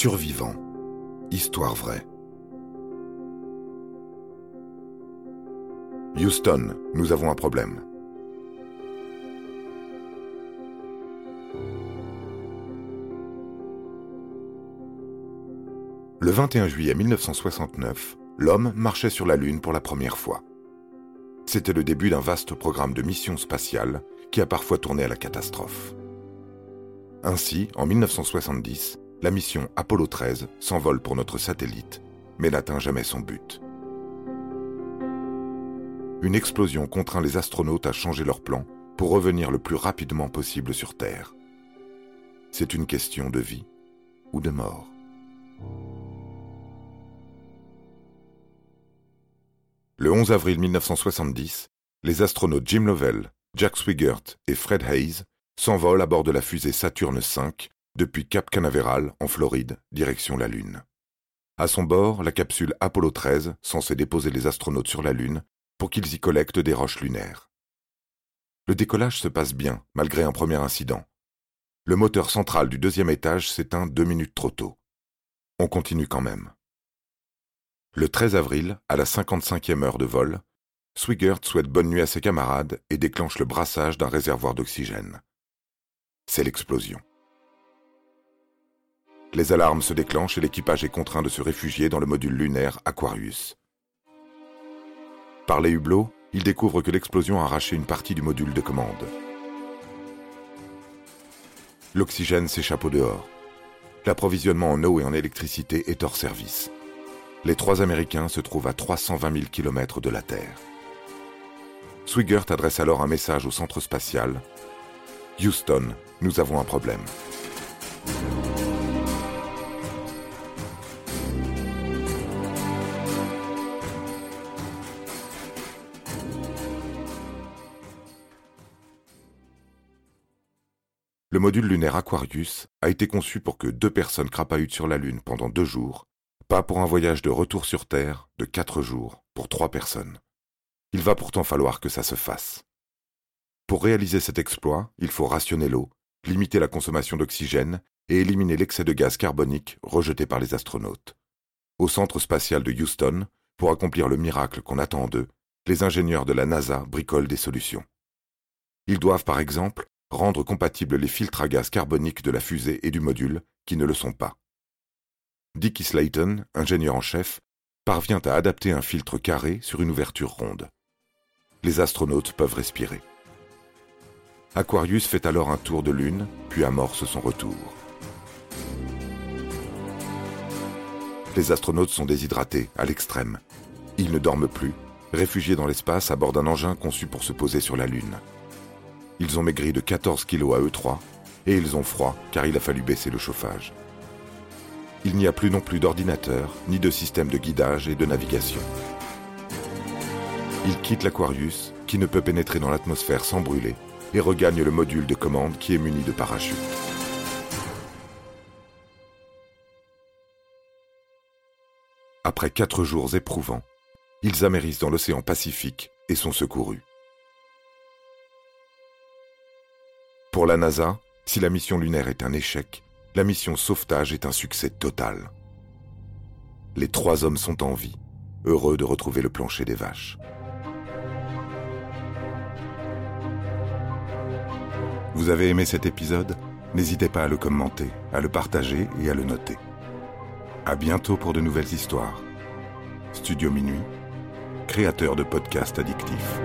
Survivants. Histoire vraie. Houston, nous avons un problème. Le 21 juillet 1969, l'homme marchait sur la Lune pour la première fois. C'était le début d'un vaste programme de missions spatiales qui a parfois tourné à la catastrophe. Ainsi, en 1970, la mission Apollo 13 s'envole pour notre satellite, mais n'atteint jamais son but. Une explosion contraint les astronautes à changer leur plan pour revenir le plus rapidement possible sur Terre. C'est une question de vie ou de mort. Le 11 avril 1970, les astronautes Jim Lovell, Jack Swigert et Fred Hayes s'envolent à bord de la fusée Saturne V depuis Cap Canaveral, en Floride, direction la Lune. À son bord, la capsule Apollo 13, censée déposer les astronautes sur la Lune, pour qu'ils y collectent des roches lunaires. Le décollage se passe bien, malgré un premier incident. Le moteur central du deuxième étage s'éteint deux minutes trop tôt. On continue quand même. Le 13 avril, à la 55e heure de vol, Swigert souhaite bonne nuit à ses camarades et déclenche le brassage d'un réservoir d'oxygène. C'est l'explosion. Les alarmes se déclenchent et l'équipage est contraint de se réfugier dans le module lunaire Aquarius. Par les hublots, il découvre que l'explosion a arraché une partie du module de commande. L'oxygène s'échappe au dehors. L'approvisionnement en eau et en électricité est hors service. Les trois Américains se trouvent à 320 000 km de la Terre. Swigert adresse alors un message au centre spatial. Houston, nous avons un problème. Le module lunaire Aquarius a été conçu pour que deux personnes crapahutent sur la Lune pendant deux jours, pas pour un voyage de retour sur Terre de quatre jours pour trois personnes. Il va pourtant falloir que ça se fasse. Pour réaliser cet exploit, il faut rationner l'eau, limiter la consommation d'oxygène et éliminer l'excès de gaz carbonique rejeté par les astronautes. Au centre spatial de Houston, pour accomplir le miracle qu'on attend d'eux, les ingénieurs de la NASA bricolent des solutions. Ils doivent par exemple rendre compatibles les filtres à gaz carbonique de la fusée et du module qui ne le sont pas. Dickie Slayton, ingénieur en chef, parvient à adapter un filtre carré sur une ouverture ronde. Les astronautes peuvent respirer. Aquarius fait alors un tour de Lune, puis amorce son retour. Les astronautes sont déshydratés, à l'extrême. Ils ne dorment plus, réfugiés dans l'espace à bord d'un engin conçu pour se poser sur la Lune. Ils ont maigri de 14 kilos à eux trois, et ils ont froid car il a fallu baisser le chauffage. Il n'y a plus non plus d'ordinateur, ni de système de guidage et de navigation. Ils quittent l'Aquarius, qui ne peut pénétrer dans l'atmosphère sans brûler, et regagnent le module de commande qui est muni de parachutes. Après quatre jours éprouvants, ils amérissent dans l'océan Pacifique et sont secourus. Pour la NASA, si la mission lunaire est un échec, la mission sauvetage est un succès total. Les trois hommes sont en vie, heureux de retrouver le plancher des vaches. Vous avez aimé cet épisode? N'hésitez pas à le commenter, à le partager et à le noter. À bientôt pour de nouvelles histoires. Studio Minuit, créateur de podcasts addictifs.